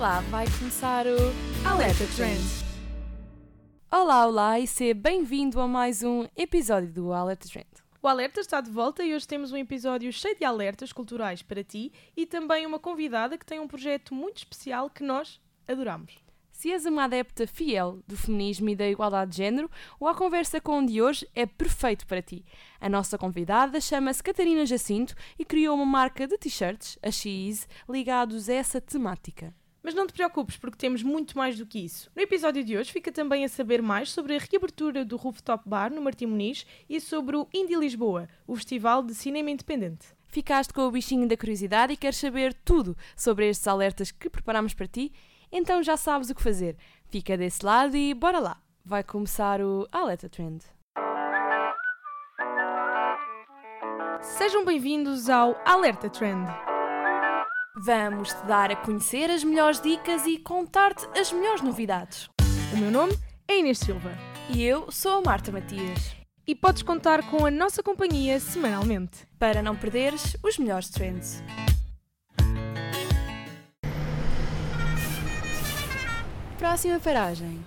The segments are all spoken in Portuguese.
lá, vai começar o Alerta Trend. Olá, olá e seja bem-vindo a mais um episódio do Alerta Trend. O Alerta está de volta e hoje temos um episódio cheio de alertas culturais para ti e também uma convidada que tem um projeto muito especial que nós adoramos. Se és uma adepta fiel do feminismo e da igualdade de género, o A Conversa com de hoje é perfeito para ti. A nossa convidada chama-se Catarina Jacinto e criou uma marca de t-shirts, a X, ligados a essa temática. Mas não te preocupes, porque temos muito mais do que isso. No episódio de hoje fica também a saber mais sobre a reabertura do Rooftop Bar no Martim Muniz e sobre o Indie Lisboa, o festival de cinema independente. Ficaste com o bichinho da curiosidade e queres saber tudo sobre estes alertas que preparamos para ti? Então já sabes o que fazer. Fica desse lado e bora lá! Vai começar o Alerta Trend. Sejam bem-vindos ao Alerta Trend. Vamos te dar a conhecer as melhores dicas e contar-te as melhores novidades. O meu nome é Inês Silva E eu sou a Marta Matias. e podes contar com a nossa companhia semanalmente. Para não perderes os melhores trends. Próxima paragem.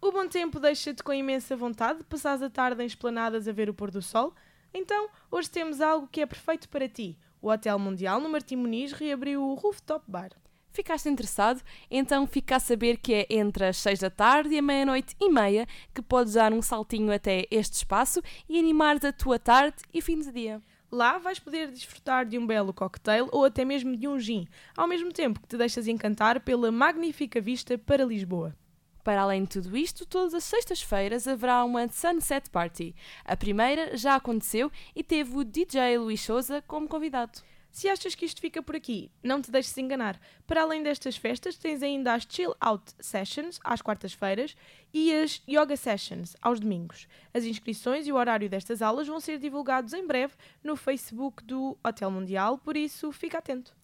O bom tempo deixa-te com imensa vontade de passares a tarde em esplanadas a ver o pôr do sol? Então, hoje temos algo que é perfeito para ti. O Hotel Mundial no Martim Muniz reabriu o Rooftop Bar. Ficaste interessado? Então fica a saber que é entre as 6 da tarde e a meia-noite e meia que podes dar um saltinho até este espaço e animares a tua tarde e fim de dia. Lá vais poder desfrutar de um belo cocktail ou até mesmo de um gin, ao mesmo tempo que te deixas encantar pela magnífica vista para Lisboa. Para além de tudo isto, todas as sextas-feiras haverá uma Sunset Party. A primeira já aconteceu e teve o DJ Luís Souza como convidado. Se achas que isto fica por aqui, não te deixes enganar. Para além destas festas, tens ainda as Chill Out Sessions, às quartas-feiras, e as Yoga Sessions, aos domingos. As inscrições e o horário destas aulas vão ser divulgados em breve no Facebook do Hotel Mundial, por isso fica atento.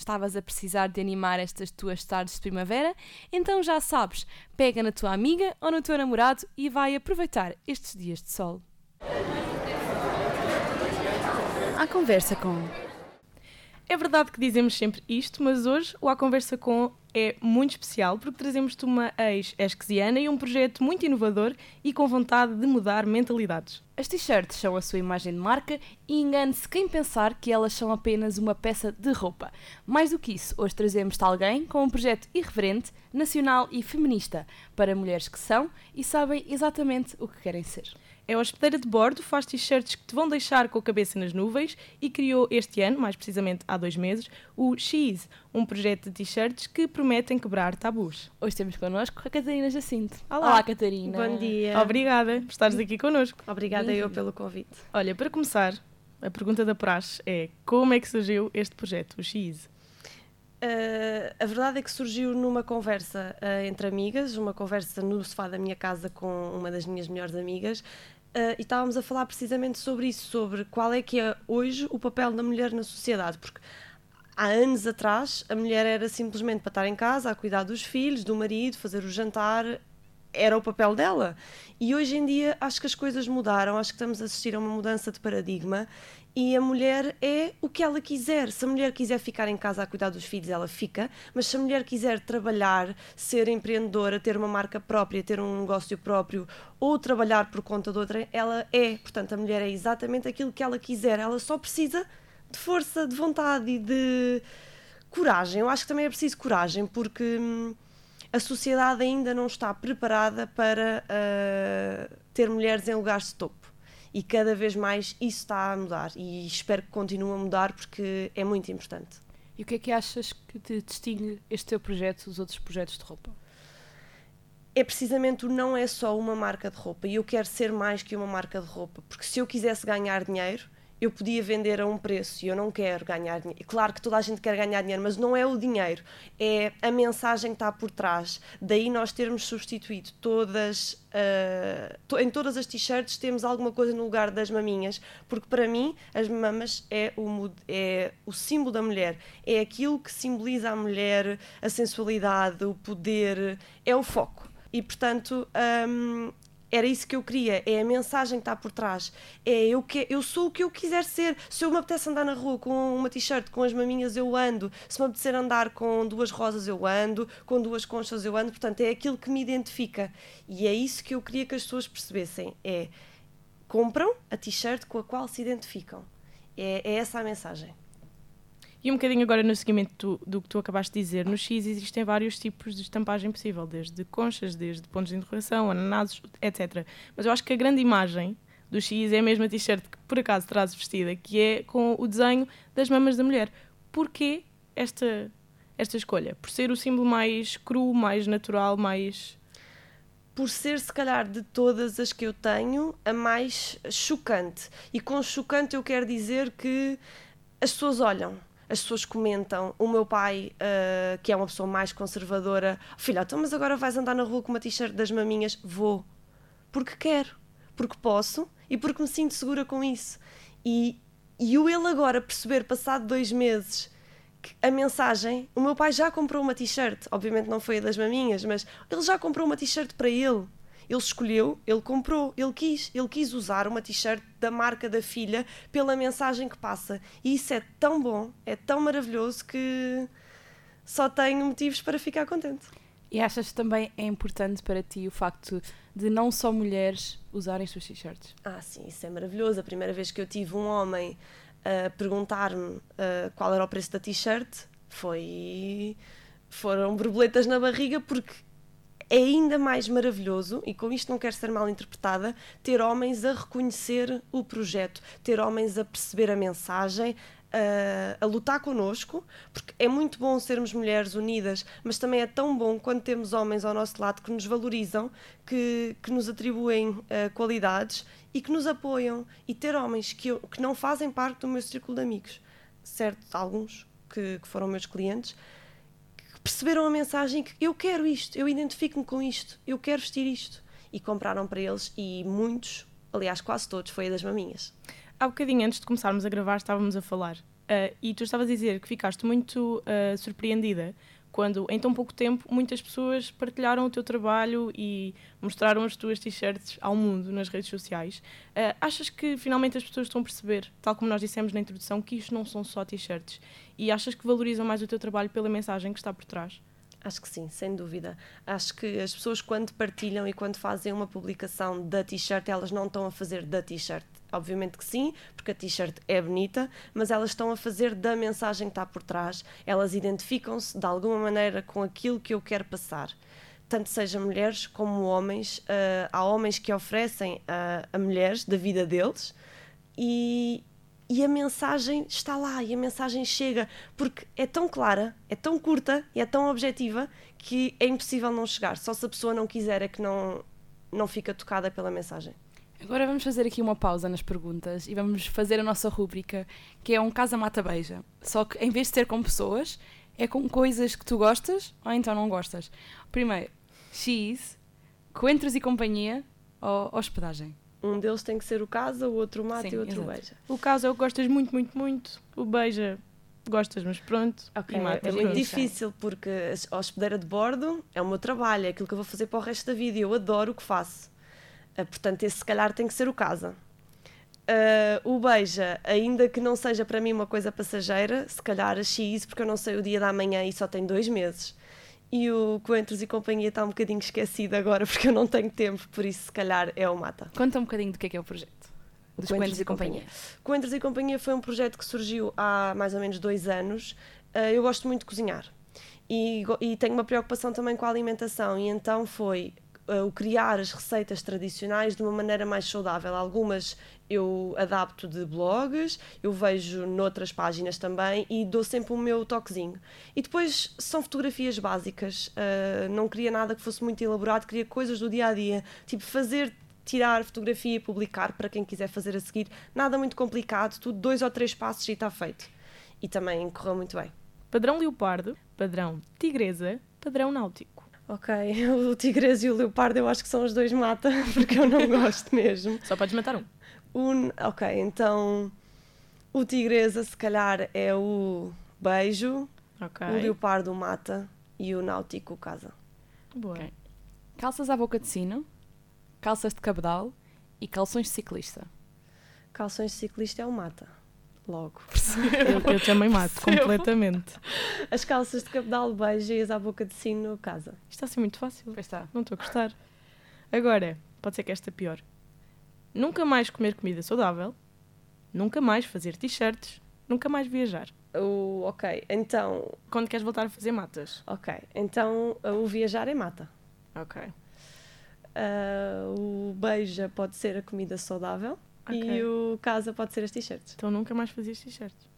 Estavas a precisar de animar estas tuas tardes de primavera? Então já sabes, pega na tua amiga ou no teu namorado e vai aproveitar estes dias de sol. A conversa com É verdade que dizemos sempre isto, mas hoje o A Conversa Com é muito especial porque trazemos-te uma ex-esquesiana e um projeto muito inovador e com vontade de mudar mentalidades. As t-shirts são a sua imagem de marca e engane-se quem pensar que elas são apenas uma peça de roupa. Mais do que isso, hoje trazemos-te alguém com um projeto irreverente, nacional e feminista para mulheres que são e sabem exatamente o que querem ser. É hospedeira de bordo, faz t-shirts que te vão deixar com a cabeça nas nuvens e criou este ano, mais precisamente há dois meses, o X, um projeto de t-shirts que prometem quebrar tabus. Hoje temos connosco a Catarina Jacinto. Olá. Catarina. Bom dia. Obrigada por estares aqui connosco. Obrigada eu pelo convite. Olha, para começar, a pergunta da praxe é como é que surgiu este projeto, o X? Uh, a verdade é que surgiu numa conversa uh, entre amigas, uma conversa no sofá da minha casa com uma das minhas melhores amigas, uh, e estávamos a falar precisamente sobre isso, sobre qual é que é hoje o papel da mulher na sociedade, porque há anos atrás a mulher era simplesmente para estar em casa, a cuidar dos filhos, do marido, fazer o jantar, era o papel dela. E hoje em dia acho que as coisas mudaram, acho que estamos a assistir a uma mudança de paradigma e a mulher é o que ela quiser. Se a mulher quiser ficar em casa a cuidar dos filhos, ela fica, mas se a mulher quiser trabalhar, ser empreendedora, ter uma marca própria, ter um negócio próprio ou trabalhar por conta de outra, ela é. Portanto, a mulher é exatamente aquilo que ela quiser, ela só precisa de força, de vontade e de coragem. Eu acho que também é preciso coragem, porque. A sociedade ainda não está preparada para uh, ter mulheres em lugares de topo. E cada vez mais isso está a mudar. E espero que continue a mudar porque é muito importante. E o que é que achas que te distingue este teu projeto dos outros projetos de roupa? É precisamente o não é só uma marca de roupa. E eu quero ser mais que uma marca de roupa. Porque se eu quisesse ganhar dinheiro, eu podia vender a um preço e eu não quero ganhar dinheiro. Claro que toda a gente quer ganhar dinheiro, mas não é o dinheiro, é a mensagem que está por trás. Daí nós termos substituído todas, uh, to- em todas as t-shirts temos alguma coisa no lugar das maminhas, porque para mim as mamas é o, é o símbolo da mulher, é aquilo que simboliza a mulher, a sensualidade, o poder, é o foco. E portanto, hum, Era isso que eu queria, é a mensagem que está por trás. É eu, que, eu sou o que eu quiser ser. Se eu me apetece andar na rua com uma t-shirt com as maminhas, eu ando. Se me apetecer andar com duas rosas, eu ando. Com duas conchas, eu ando. Portanto, é aquilo que me identifica. E é isso que eu queria que as pessoas percebessem. É compram a t-shirt com a qual se identificam. É, é essa a mensagem. E um bocadinho agora no seguimento do, do, que tu acabaste de dizer, no X existem vários tipos de estampagem possível, desde conchas, desde pontos de interrogação, ananases, etc. Mas eu acho que a grande imagem do X é a mesma t-shirt que por acaso traz vestida, que é com o desenho das mamas da mulher. Porquê esta, esta escolha? Por ser o símbolo mais cru, mais natural, mais. Por ser, se calhar, de todas as que eu tenho, a mais chocante. E com chocante eu quero dizer que as pessoas olham as pessoas comentam. O meu pai, uh, que é uma pessoa mais conservadora, filha, então, mas agora vais andar na rua com uma t-shirt das maminhas? Vou. Porque quero, porque posso e porque me sinto segura com isso. E, e o ele agora perceber, passado dois meses, a mensagem, o meu pai já comprou uma t-shirt, obviamente não foi a das maminhas, mas ele já comprou uma t-shirt para ele. Ele escolheu, ele comprou, ele quis, ele quis usar uma t-shirt da marca da filha pela mensagem que passa. E isso é tão bom, é tão maravilhoso que só tenho motivos para ficar contente. E achas também é importante para ti o facto de não só mulheres usarem suas t-shirts? Ah, sim, isso é maravilhoso. A primeira vez que eu tive um homem a perguntar-me uh, qual era o preço da t-shirt foi foram borboletas na barriga porque é ainda mais maravilhoso, e com isto não quero ser mal interpretada, ter homens a reconhecer o projeto, ter homens a perceber a mensagem, a, a, lutar connosco, porque é muito bom sermos mulheres unidas, mas também é tão bom quando temos homens ao nosso lado que nos valorizam, que, que nos atribuem uh, qualidades e que nos apoiam. E ter homens que, eu, que não fazem parte do meu círculo de amigos, certo? Alguns que, que foram meus clientes, perceberam a mensagem que eu quero isto, eu identifico-me com isto, eu quero vestir isto. E compraram para eles e muitos, aliás, quase todos, foi a das maminhas. Há bocadinho antes de começarmos a gravar, estávamos a falar uh, e tu estavas a dizer que ficaste muito uh, surpreendida quando em tão pouco tempo muitas pessoas partilharam o teu trabalho e mostraram as tuas t-shirts ao mundo nas redes sociais. Uh, achas que finalmente as pessoas estão a perceber, tal como nós dissemos na introdução, que isto não são só t-shirts? E achas que valorizam mais o teu trabalho pela mensagem que está por trás? Acho que sim, sem dúvida. Acho que as pessoas, quando partilham e quando fazem uma publicação da t-shirt, elas não estão a fazer da t-shirt. Obviamente que sim, porque a t-shirt é bonita, mas elas estão a fazer da mensagem que está por trás. Elas identificam-se de alguma maneira com aquilo que eu quero passar. Tanto seja mulheres como homens. Uh, há homens que oferecem uh, a mulheres da vida deles e, e a mensagem está lá e a mensagem chega porque é tão clara, é tão curta e é tão objetiva que é impossível não chegar. Só se a pessoa não quiser é que não, não fica tocada pela mensagem. Agora vamos fazer aqui uma pausa nas perguntas e vamos fazer a nossa rúbrica que é um Casa Mata Beija. Só que em vez de ser com pessoas, é com coisas que tu gostas ou então não gostas. Primeiro, X, coentros e companhia ou hospedagem? Um deles tem que ser o casa, o outro mata Sim, e o outro exato. beija. O casa é o que gostas muito, muito, muito. O beija gostas, mas pronto. Okay. Mata, é muito difícil porque a hospedeira de bordo é o meu trabalho, é aquilo que eu vou fazer para o resto da vida e eu adoro o que faço. Uh, portanto, esse se calhar tem que ser o casa. Uh, o beija, ainda que não seja para mim uma coisa passageira, se calhar a X, porque eu não sei o dia da manhã e só tem dois meses e o Coentros e Companhia está um bocadinho esquecido agora porque eu não tenho tempo, por isso se calhar é o Mata. Conta um bocadinho do que é que é o projeto. Dos Coentros, e, Companhia. Coentros e Companhia foi um projeto que surgiu há mais ou menos dois anos. Uh, eu gosto muito de cozinhar e, e tenho uma preocupação também com a alimentação e então foi o criar as receitas tradicionais de uma maneira mais saudável. Algumas eu adapto de blogs, eu vejo noutras páginas também e dou sempre o meu toquezinho. E depois são fotografias básicas, uh, não queria nada que fosse muito elaborado, queria coisas do dia a dia, tipo fazer tirar fotografia e publicar para quem quiser fazer a seguir. Nada muito complicado, tudo dois ou três passos e está feito. E também correu muito bem. Padrão leopardo, padrão tigresa, padrão náutico. Ok, o tigresa e o leopardo eu acho que são os dois mata, porque eu não gosto mesmo. Só podes matar um. um. Ok, então o tigresa se calhar é o beijo, okay. o leopardo mata e o náutico casa. Boa. Okay. Calças à boca de sino, calças de cabedal e calções de ciclista. Calções de ciclista é o mata. Logo. Eu, eu também mato Percebo. completamente. As calças de cabedal beijo e as à boca de sino casa. Isto está a ser muito fácil. Pois está. Não estou a gostar. Agora, pode ser que esta pior. Nunca mais comer comida saudável. Nunca mais fazer t-shirts. Nunca mais viajar. O, ok, então, Quando queres voltar a fazer matas? ok, então uh, o viajar é mata. Ok. Uh, o beija pode ser a comida saudável e Ok. o casa pode ser as t-shirts. Então nunca mais fazias t-shirts.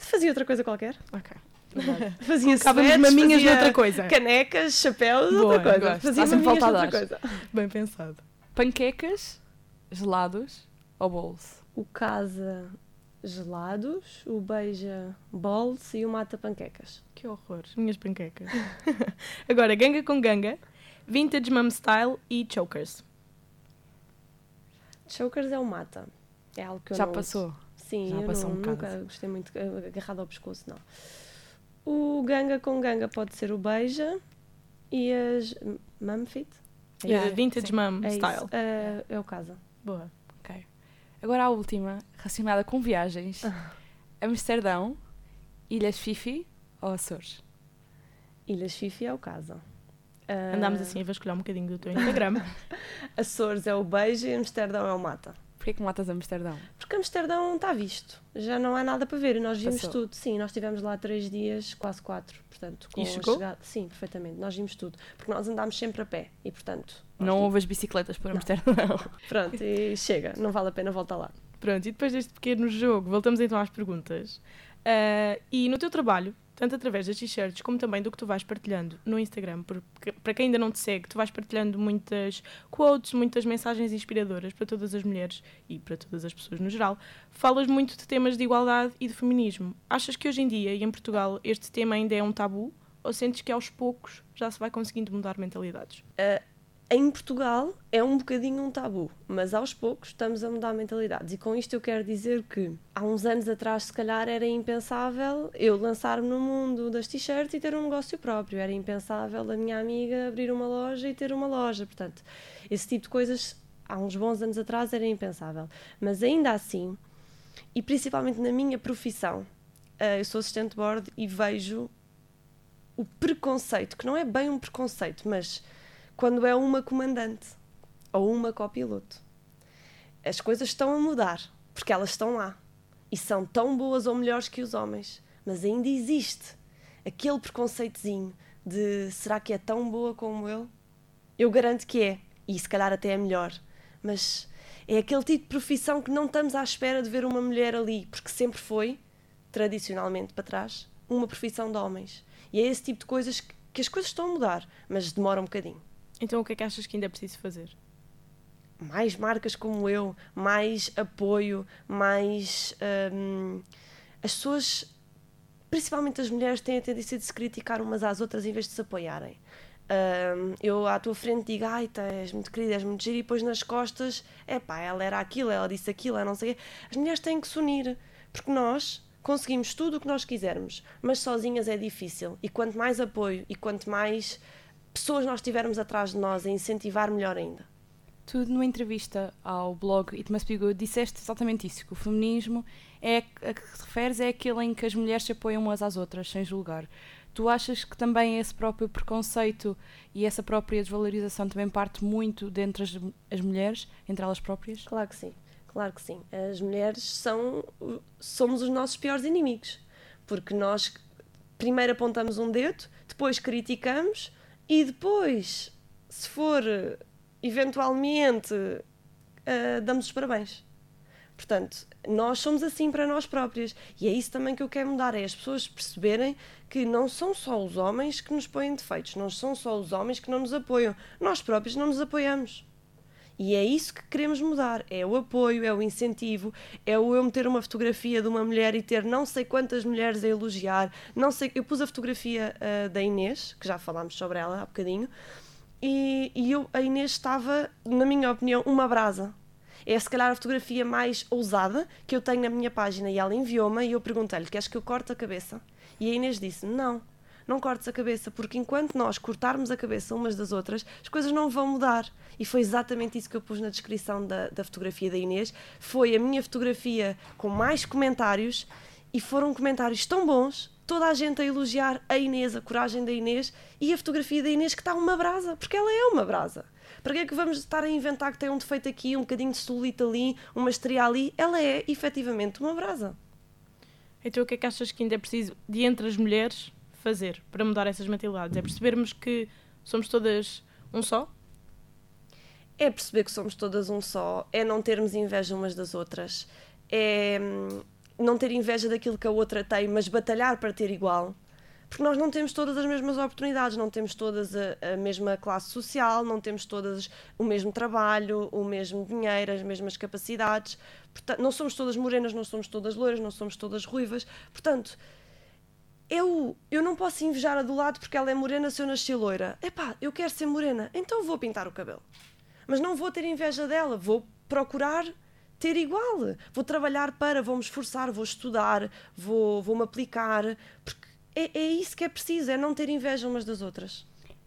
Fazia outra coisa qualquer. Ok. Fazia Colocávamos sweats, maminhas fazia noutra coisa. canecas, chapéus, Boa, outra coisa. gosto. Fazia maminhas noutra dar. coisa. Bem pensado. Panquecas, gelados ou bolos? O casa gelados, o beija bols e o mata panquecas. Que horror. Minhas panquecas. Agora, ganga com ganga. Vintage mum style e chokers. Chokers é o mata. É algo que eu Já não passou. uso. Sim, Já eu passou não- um nunca gostei muito eh, agarrado ao pescoço, não. O ganga com ganga pode ser o beija e as mumfit. É Yeah, Uh, vintage sim. mum É, style. é, é o casa. Boa. Ok. Agora a última, relacionada com viagens. Amsterdão, Ilhas Fifi ou Açores? Ilhas Fifi é o casa. Ah, Andámos assim a vasculhar um bocadinho do teu Instagram. Açores é o beijo e Amsterdão é o mata. Porquê que matas Amsterdão? Porque Amsterdão está visto. Já não há nada para ver e nós vimos Passou. tudo. Sim, nós estivemos lá três dias, quase quatro. Portanto, com E a chegou? chegada- Sim, perfeitamente. Nós vimos tudo. Porque nós andámos sempre a pé e, portanto. Não houve as bicicletas por Não. Amsterdão. Pronto, e chega. Não vale a pena voltar lá. Pronto, e depois deste pequeno jogo, voltamos então às perguntas. Ah, e no teu trabalho, tanto através das t-shirts como também do que tu vais partilhando no Instagram, porque para quem ainda não te segue, tu vais partilhando muitas quotes, muitas mensagens inspiradoras para todas as mulheres e para todas as pessoas no geral. Falas muito de temas de igualdade e de feminismo. Achas que hoje em dia e em Portugal este tema ainda é um tabu? Ou sentes que aos poucos já se vai conseguindo mudar mentalidades? Em Portugal é um bocadinho um tabu, mas aos poucos estamos a mudar mentalidades. E com isto eu quero dizer que há uns anos atrás, se calhar, era impensável eu lançar-me no mundo das t-shirts e ter um negócio próprio. Era impensável a minha amiga abrir uma loja e ter uma loja. Portanto, esse tipo de coisas há uns bons anos atrás era impensável. Mas ainda assim, e principalmente na minha profissão, eh, eu sou assistente de bordo e vejo o preconceito, que não é bem um preconceito, mas quando é uma comandante ou uma copiloto. As coisas estão a mudar, porque elas estão lá e são tão boas ou melhores que os homens, mas ainda existe aquele preconceitozinho de será que é tão boa como ele? Eu garanto que é, e se calhar até é melhor, mas é aquele tipo de profissão que não estamos à espera de ver uma mulher ali, porque sempre foi, tradicionalmente para trás, uma profissão de homens. E é esse tipo de coisas que, que as coisas estão a mudar, mas demora um bocadinho Então o que é que achas que ainda é preciso fazer? mais marcas como eu, mais apoio, mais. hum, as pessoas, principalmente as mulheres, têm a tendência de se criticar umas às outras em vez de se apoiarem. Hum, eu à tua frente digo, ai, és muito querida, és muito gira, e depois nas costas, é pá, ela era aquilo, ela disse aquilo, ela não sei. As mulheres têm que se unir, porque nós conseguimos tudo o que nós quisermos, mas sozinhas é difícil. E quanto mais apoio e quanto mais pessoas nós tivermos atrás de nós a incentivar, melhor ainda. Tu, numa entrevista ao blog It Must Be Good, disseste exatamente isso, que o feminismo é, a que te referes é aquele em que as mulheres se apoiam umas às outras, sem julgar. Tu achas que também esse próprio preconceito e essa própria desvalorização também parte muito dentre as, as mulheres, entre elas próprias? Claro que sim, claro que sim. As mulheres são, somos os nossos piores inimigos, porque nós primeiro apontamos um dedo, depois criticamos e depois, se for eventualmente, ah, damos os parabéns. Portanto, nós somos assim para nós próprias e é isso também que eu quero mudar, é as pessoas perceberem que não são só os homens que nos põem defeitos, não são só os homens que não nos apoiam, nós próprios não nos apoiamos. E é isso que queremos mudar: é o apoio, é o incentivo, é o eu meter uma fotografia de uma mulher e ter não sei quantas mulheres a elogiar. Não sei, eu pus a fotografia ah, da Inês, que já falámos sobre ela há bocadinho, e, e eu, a Inês estava, na minha opinião, uma brasa. É se calhar a fotografia mais ousada que eu tenho na minha página. E ela enviou-me e eu perguntei-lhe: Queres que eu corte a cabeça? E a Inês disse: Não, não cortes a cabeça, porque enquanto nós cortarmos a cabeça umas das outras, as coisas não vão mudar. E foi exatamente isso que eu pus na descrição da, da fotografia da Inês. Foi a minha fotografia com mais comentários e foram comentários tão bons, toda a gente a elogiar a Inês, a coragem da Inês e a fotografia da Inês que está uma brasa, porque ela é uma brasa. Para que é que vamos estar a inventar que tem um defeito aqui, um bocadinho de celulite ali, uma estria ali? Ela é efetivamente uma brasa. Então o que é que achas que ainda é preciso de entre as mulheres fazer para mudar essas mentalidades? É percebermos que somos todas um só? É perceber que somos todas um só, é não termos inveja umas das outras, é hum, não ter inveja daquilo que a outra tem, mas batalhar para ter igual. Porque nós não temos todas as mesmas oportunidades, não temos todas a, a mesma classe social, não temos todas o mesmo trabalho, o mesmo dinheiro, as mesmas capacidades. Portanto, não somos todas morenas, não somos todas loiras, não somos todas ruivas. Portanto, eu, eu não posso invejar a do lado porque ela é morena se eu nasci loira. Epá, eu quero ser morena, então vou pintar o cabelo. Mas não vou ter inveja dela, vou procurar ter igual. Vou trabalhar para, vou me esforçar, vou estudar, vou, vou me aplicar, porque é, é isso que é preciso, é não ter inveja umas das outras.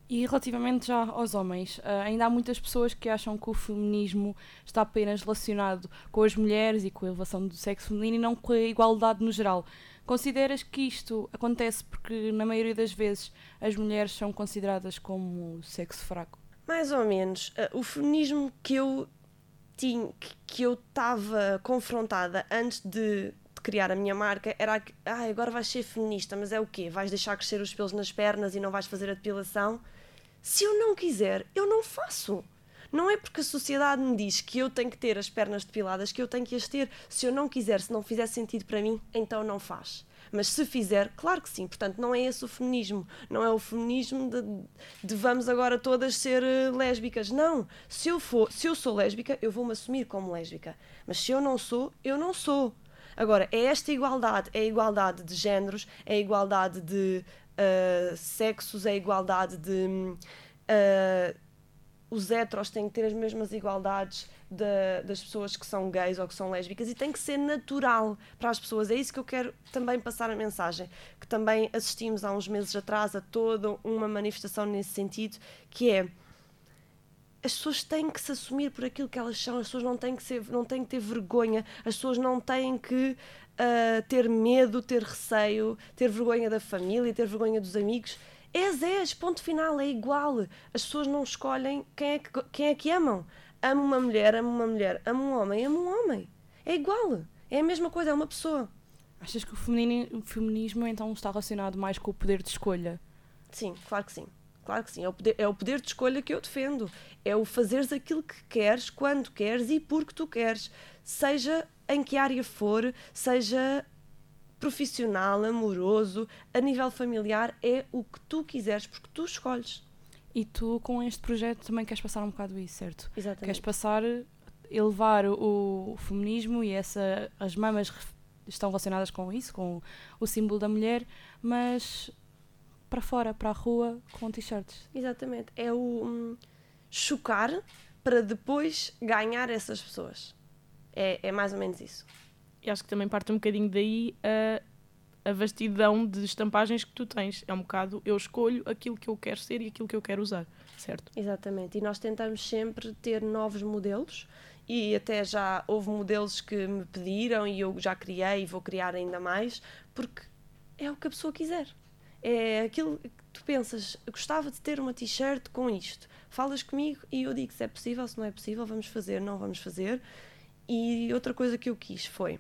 E relativamente já aos homens, uh, ainda há muitas pessoas que acham que o feminismo está apenas relacionado com as mulheres e com a elevação do sexo feminino e não com a igualdade no geral. Consideras que isto acontece porque, na maioria das vezes, as mulheres são consideradas como sexo fraco? Mais ou menos. Uh, o feminismo que eu tinha, que eu estava confrontada antes de, criar a minha marca era que, ah, agora vais ser feminista, mas é o quê? Vais deixar crescer os pelos nas pernas e não vais fazer a depilação? Se eu não quiser, eu não faço. Não é porque a sociedade me diz que eu tenho que ter as pernas depiladas que eu tenho que as ter. Se eu não quiser, se não fizer sentido para mim, então não faz. Mas se fizer, claro que sim. Portanto, não é esse o feminismo. Não é o feminismo de, de vamos agora todas ser uh, lésbicas. Não. Se eu, for, se eu sou lésbica, eu vou-me assumir como lésbica. Mas se eu não sou, eu não sou. Agora, é esta igualdade. É a igualdade de géneros, é a igualdade de uh, sexos, é a igualdade de. Uh, os heteros têm que ter as mesmas igualdades de, das pessoas que são gays ou que são lésbicas e tem que ser natural para as pessoas. É isso que eu quero também passar a mensagem. Que também assistimos há uns meses atrás a toda uma manifestação nesse sentido, que é as pessoas têm que se assumir por aquilo que elas são, as pessoas não têm que, ser, não têm que ter vergonha, as pessoas não têm que uh, ter medo, ter receio, ter vergonha da família, ter vergonha dos amigos. És, és, ponto final, é igual. As pessoas não escolhem quem é que, quem é que amam amo uma mulher, amo uma mulher, amo um homem, amo um homem. É igual. É a mesma coisa, é uma pessoa. Achas que o, feminismo então está relacionado mais com o poder de escolha? Sim, claro que sim. Claro que sim. É o, poder, é o poder de escolha que eu defendo. É o fazeres aquilo que queres, quando queres e porque tu queres. Seja em que área for, seja profissional, amoroso, a nível familiar, é o que tu quiseres, porque tu escolhes. E tu, com este projeto, também queres passar um bocado isso, certo? Exatamente. Queres passar, elevar o, o feminismo e essa, as mamas estão relacionadas com isso, com o símbolo da mulher, mas para fora, para a rua, com t-shirts. Exatamente. É o um, chocar para depois ganhar essas pessoas. É, é mais ou menos isso. E acho que também parte um bocadinho daí a a vastidão de estampagens que tu tens. É um bocado, eu escolho aquilo que eu quero ser e aquilo que eu quero usar, certo? Exatamente. E nós tentamos sempre ter novos modelos e até já houve modelos que me pediram e eu já criei e vou criar ainda mais, porque é o que a pessoa quiser. É aquilo que tu pensas, gostava de ter uma t-shirt com isto. Falas comigo e eu digo se é possível, se não é possível, vamos fazer, não vamos fazer. E outra coisa que eu quis foi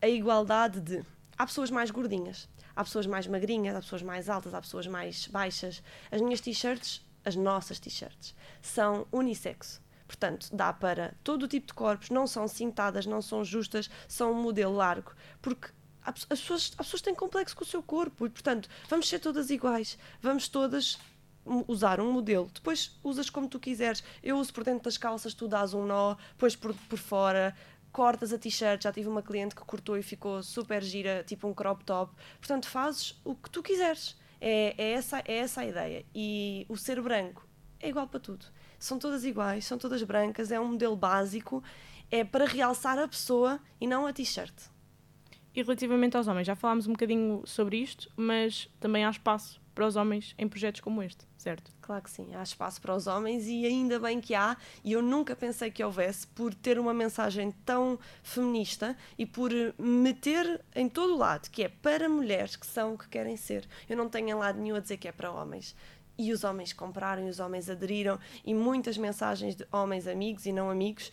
a igualdade de há pessoas mais gordinhas, há pessoas mais magrinhas, há pessoas mais altas, há pessoas mais baixas. As minhas t-shirts, as nossas t-shirts, são unissexo. Portanto, dá para todo o tipo de corpos, não são cintadas, não são justas, são um modelo largo. Porque as pessoas, as pessoas têm complexo com o seu corpo e, portanto, vamos ser todas iguais, vamos todas usar um modelo, depois usas como tu quiseres. Eu uso por dentro das calças, tu dás um nó, depois por, por fora, cortas a t-shirt. Já tive uma cliente que cortou e ficou super gira, tipo um crop top. Portanto, fazes o que tu quiseres. É, é, essa, é essa a ideia. E o ser branco é igual para tudo. São todas iguais, são todas brancas, é um modelo básico, é para realçar a pessoa e não a t-shirt. E relativamente aos homens, já falámos um bocadinho sobre isto, mas também há espaço para os homens em projetos como este, certo? Claro que sim, há espaço para os homens e ainda bem que há, e eu nunca pensei que houvesse, por ter uma mensagem tão feminista e por meter em todo o lado, que é para mulheres que são o que querem ser. Eu não tenho em lado nenhum a dizer que é para homens. E os homens compraram, e os homens aderiram, e muitas mensagens de homens amigos e não amigos.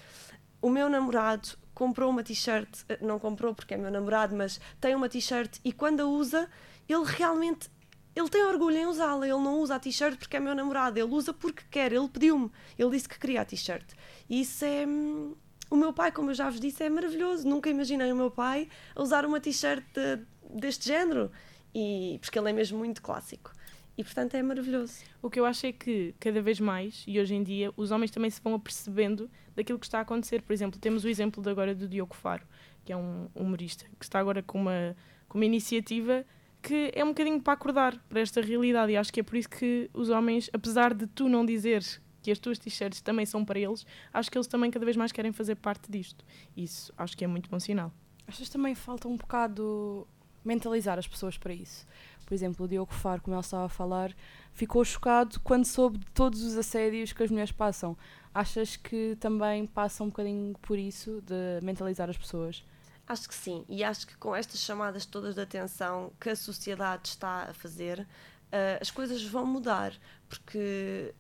O meu namorado comprou uma t-shirt, eh, não comprou porque é meu namorado, mas tem uma t-shirt e quando a usa, ele realmente ele tem orgulho em usá-la, ele não usa a t-shirt porque é meu namorado, ele usa porque quer, ele pediu-me, ele disse que queria a t-shirt. E isso é. Hum, o meu pai, como eu já vos disse, é maravilhoso. Nunca imaginei o meu pai a usar uma t-shirt de, deste género, e, porque ele é mesmo muito clássico. E portanto é maravilhoso. O que eu acho é que cada vez mais, e hoje em dia, os homens também se vão apercebendo daquilo que está a acontecer. Por exemplo, temos o exemplo de agora do Diogo Faro, que é um humorista, que está agora com uma, com uma iniciativa que é um bocadinho para acordar para esta realidade. E acho que é por isso que os homens, apesar de tu não dizeres que as tuas t-shirts também são para eles, acho que eles também cada vez mais querem fazer parte disto. Isso acho que é muito bom sinal. Achas também falta um bocado mentalizar as pessoas para isso? Por exemplo, o Diogo Faro, como ele estava a falar, ficou chocado quando soube de todos os assédios que as mulheres passam. Achas que também passa um bocadinho por isso, de mentalizar as pessoas? Acho que sim, e acho que com estas chamadas todas de atenção que a sociedade está a fazer, uh, as coisas vão mudar, porque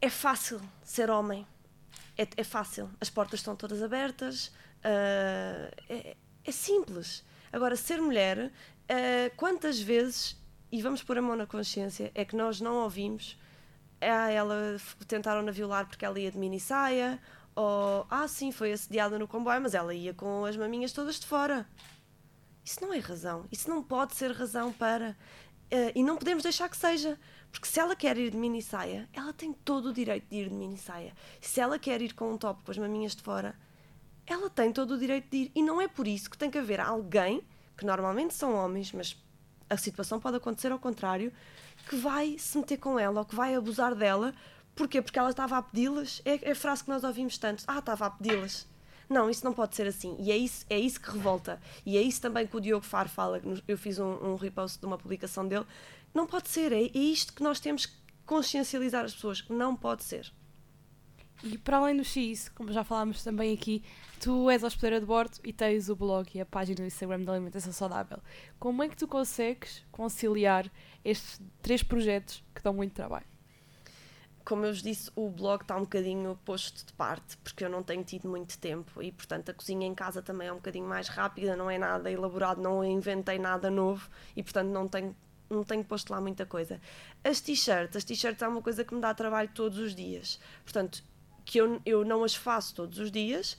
é fácil ser homem, é, é fácil, as portas estão todas abertas, uh, é, é, simples. Agora, ser mulher, uh, quantas vezes, e vamos pôr a mão na consciência, é que nós não ouvimos, ah, ela tentaram-na violar porque ela ia de mini saia, ou, ah, sim, foi assediada no comboio, mas ela ia com as maminhas todas de fora. Isso não é razão. Isso não pode ser razão para. Uh, e não podemos deixar que seja. Porque se ela quer ir de mini saia, ela tem todo o direito de ir de mini saia. Se ela quer ir com um top com as maminhas de fora, ela tem todo o direito de ir. E não é por isso que tem que haver alguém, que normalmente são homens, mas a situação pode acontecer ao contrário, que vai se meter com ela ou que vai abusar dela Porquê? Porque ela estava a pedi-las. É, é a frase que nós ouvimos tanto. Ah, estava a pedi-las. Não, isso não pode ser assim. E é isso, é isso que revolta. E é isso também que o Diogo Faro fala. Eu fiz um, um repost de uma publicação dele. Não pode ser. É, é isto que nós temos que consciencializar as pessoas. Não pode ser. E para além do X, como já falámos também aqui, tu és hospedeira de bordo e tens o blog e a página do Instagram da Alimentação Saudável. Como é que tu consegues conciliar estes três projetos que dão muito trabalho? Como eu vos disse, o blog está um bocadinho posto de parte, porque eu não tenho tido muito tempo e, portanto, a cozinha em casa também é um bocadinho mais rápida, não é nada elaborado, não inventei nada novo e, portanto, não tenho, não tenho posto lá muita coisa. As t-shirts, as t-shirts é uma coisa que me dá trabalho todos os dias, portanto, que eu, eu não as faço todos os dias,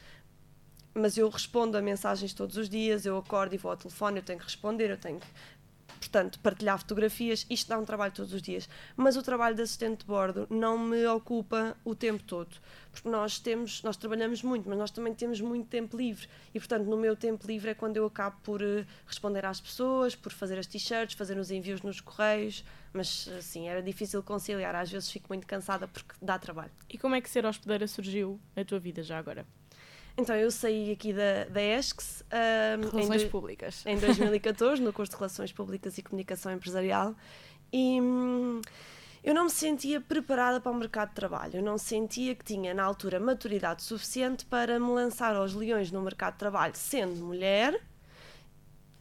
mas eu respondo a mensagens todos os dias, eu acordo e vou ao telefone, eu tenho que responder, eu tenho que Portanto, partilhar fotografias, isto dá um trabalho todos os dias. Mas o trabalho de assistente de bordo não me ocupa o tempo todo. Porque nós temos, nós trabalhamos muito, mas nós também temos muito tempo livre. E, portanto, no meu tempo livre é quando eu acabo por uh, responder às pessoas, por fazer as t-shirts, fazer os envios nos correios. Mas, assim, era difícil conciliar. Às vezes fico muito cansada porque dá trabalho. E como é que ser hospedeira surgiu na tua vida já agora? Então, eu saí aqui da, da ESCS um, Relações em, Públicas. em 2014, no curso de Relações Públicas e Comunicação Empresarial, e hum, eu não me sentia preparada para o mercado de trabalho. Eu não sentia que tinha, na altura, maturidade suficiente para me lançar aos leões no mercado de trabalho, sendo mulher.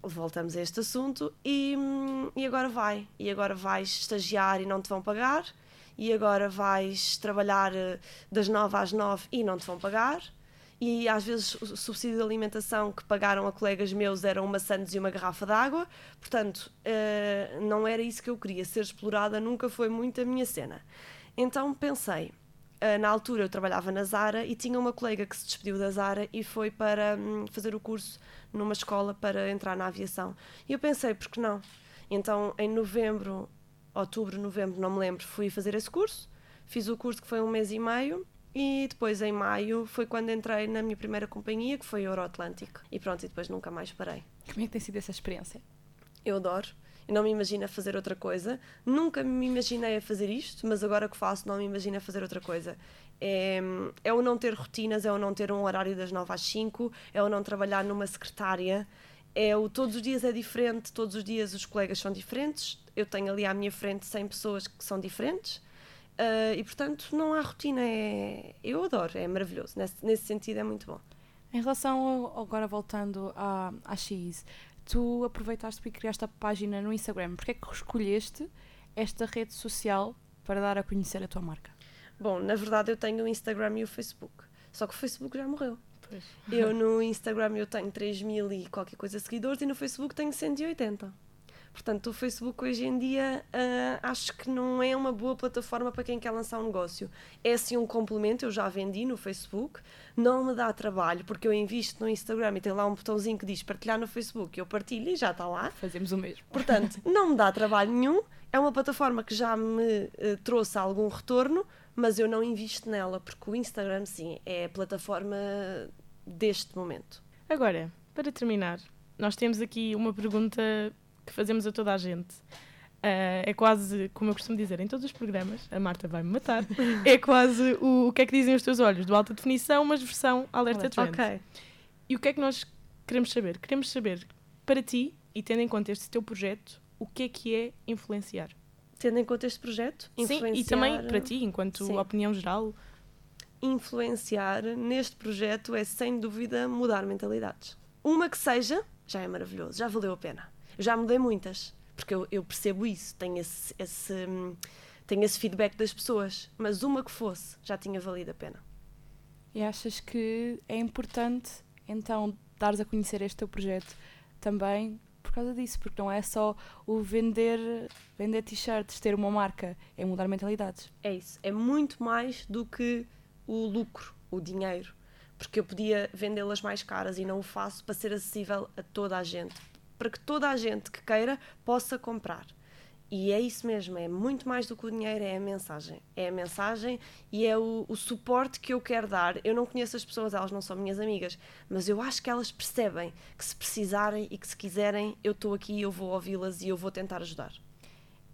Voltamos a este assunto, e, hum, e agora vai. E agora vais estagiar e não te vão pagar, e agora vais trabalhar eh, das nove às nove e não te vão pagar e às vezes o subsídio de alimentação que pagaram a colegas meus era uma Santos e uma garrafa de água, portanto, uh, não era isso que eu queria. Ser explorada nunca foi muito a minha cena. Então pensei, uh, na altura eu trabalhava na Zara e tinha uma colega que se despediu da Zara e foi para um, fazer o curso numa escola para entrar na aviação. E eu pensei, por que não? Então, em novembro, outubro, novembro, não me lembro, fui fazer esse curso. Fiz o curso que foi um mês e meio e depois, em maio, foi quando entrei na minha primeira companhia, que foi Euroatlântico. E pronto, e depois nunca mais parei. Como é que tem sido essa experiência? Eu adoro. Eu não me imagino a fazer outra coisa. Nunca me imaginei a fazer isto, mas agora que faço, não me imagino a fazer outra coisa. É, é o não ter rotinas, é o não ter um horário das 9 às 5, é o não trabalhar numa secretária. É o todos os dias é diferente, todos os dias os colegas são diferentes. Eu tenho ali à minha frente 100 pessoas que são diferentes. Uh, e portanto não há rotina, é... eu adoro, é maravilhoso. Nesse, nesse sentido é muito bom. Em relação, ao, agora voltando à, à X, tu aproveitaste e criaste a página no Instagram. Porquê é que escolheste esta rede social para dar a conhecer a tua marca? Bom, na verdade eu tenho o Instagram e o Facebook. Só que o Facebook já morreu. Pois. Eu no Instagram eu tenho 3 mil e qualquer coisa seguidores e no Facebook tenho 180. Portanto, o Facebook hoje em dia uh, acho que não é uma boa plataforma para quem quer lançar um negócio. É sim um complemento, eu já vendi no Facebook, não me dá trabalho, porque eu invisto no Instagram e tem lá um botãozinho que diz partilhar no Facebook, eu partilho e já está lá. Fazemos o mesmo. Portanto, não me dá trabalho nenhum, é uma plataforma que já me uh, trouxe algum retorno, mas eu não invisto nela, porque o Instagram, sim, é a plataforma deste momento. Agora, para terminar, nós temos aqui uma pergunta que fazemos a toda a gente. Uh, é quase, como eu costumo dizer em todos os programas, a Marta vai me matar, é quase o, o que é que dizem os teus olhos, do alta definição, mas versão alerta trend. Ok. E o que é que nós queremos saber? Queremos saber, para ti, e tendo em conta este teu projeto, o que é que é influenciar? Tendo em conta este projeto? Sim, e também para ti, enquanto Sim. opinião geral. Influenciar neste projeto é, sem dúvida, mudar mentalidades. Uma que seja, já é maravilhoso, já valeu a pena já mudei muitas, porque eu, eu percebo isso, tenho esse, esse, tenho esse feedback das pessoas, mas uma que fosse já tinha valido a pena. E achas que é importante então dares a conhecer este teu projeto também por causa disso, porque não é só o vender, vender t-shirts, ter uma marca, é mudar mentalidades. É isso, é muito mais do que o lucro, o dinheiro, porque eu podia vendê-las mais caras e não o faço para ser acessível a toda a gente, para que toda a gente que queira possa comprar. E é isso mesmo, é muito mais do que o dinheiro, é a mensagem. É a mensagem e é o, o, suporte que eu quero dar. Eu não conheço as pessoas, elas não são minhas amigas, mas eu acho que elas percebem que se precisarem e que se quiserem, eu estou aqui, eu vou ouvi-las e eu vou tentar ajudar.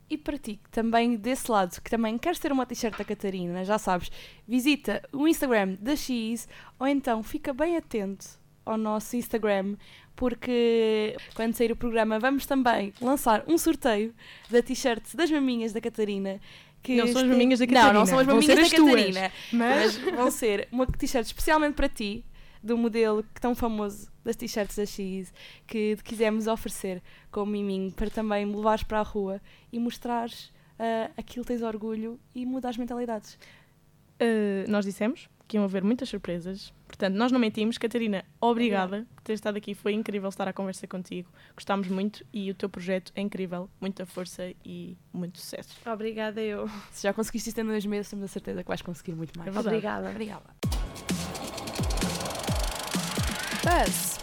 E para ti, também desse lado, que também queres ter uma t-shirt da Catarina, já sabes, visita o Instagram da X ou então fica bem atento ao nosso Instagram porque quando sair o programa vamos também lançar um sorteio da t-shirt das maminhas da Catarina. Que não são as maminhas da Catarina. Não, não são as maminhas da Catarina. Mas... mas vão ser uma t-shirt especialmente para ti, do modelo que tão famoso das t-shirts da X, que quisemos oferecer como miminho para também me levares para a rua e mostrares uh, aquilo que tens orgulho e mudar as mentalidades. Uh, nós dissemos que iam haver muitas surpresas. Portanto, nós não mentimos. Catarina, obrigada por ter estado aqui. Foi incrível estar a conversa contigo. Gostámos muito e o teu projeto é incrível. Muita força e muito sucesso. Obrigada, eu. Se já conseguiste isto em dois meses, temos a certeza que vais conseguir muito mais. É obrigada. Obrigada. Buzz.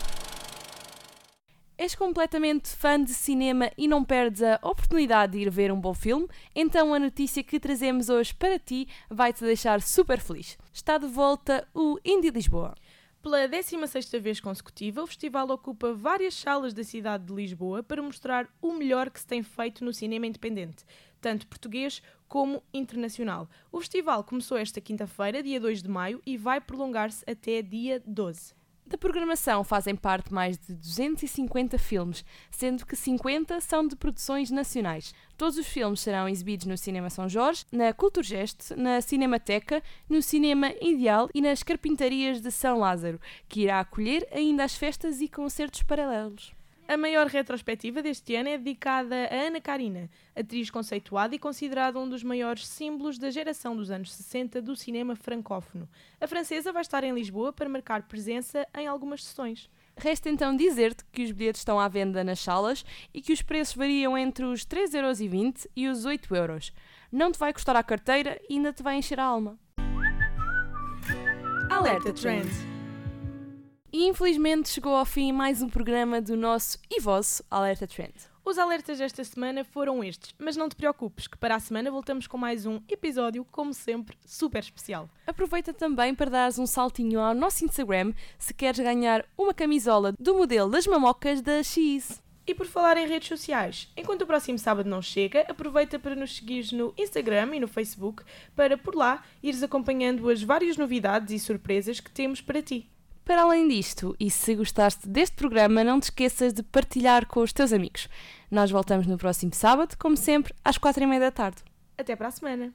És completamente fã de cinema e não perdes a oportunidade de ir ver um bom filme? Então a notícia que trazemos hoje para ti vai te deixar super feliz. Está de volta o Indie Lisboa. Pela 16 vez consecutiva, o festival ocupa várias salas da cidade de Lisboa para mostrar o melhor que se tem feito no cinema independente, tanto português como internacional. O festival começou esta quinta-feira, dia 2 de maio, e vai prolongar-se até dia 12. Da programação fazem parte mais de 250 filmes, sendo que 50 são de produções nacionais. Todos os filmes serão exibidos no Cinema São Jorge, na Culturgest, na Cinemateca, no Cinema Ideal e nas Carpintarias de São Lázaro, que irá acolher ainda as festas e concertos paralelos. A maior retrospectiva deste ano é dedicada a Ana Karina, atriz conceituada e considerada um dos maiores símbolos da geração dos anos 60 do cinema francófono. A francesa vai estar em Lisboa para marcar presença em algumas sessões. Resta então dizer-te que os bilhetes estão à venda nas salas e que os preços variam entre os 3,20€ e os 8€. Não te vai custar a carteira e ainda te vai encher a alma. Alerta Trend. E infelizmente chegou ao fim mais um programa do nosso e vosso Alerta Trend. Os alertas desta semana foram estes, mas não te preocupes, que para a semana voltamos com mais um episódio, como sempre, super especial. Aproveita também para dares um saltinho ao nosso Instagram se queres ganhar uma camisola do modelo das mamocas da X. E por falar em redes sociais, enquanto o próximo sábado não chega, aproveita para nos seguires no Instagram e no Facebook para por lá ires acompanhando as várias novidades e surpresas que temos para ti. Para além disto, e se gostaste deste programa, não te esqueças de partilhar com os teus amigos. Nós voltamos no próximo sábado, como sempre, às quatro e meia da tarde. Até para a semana!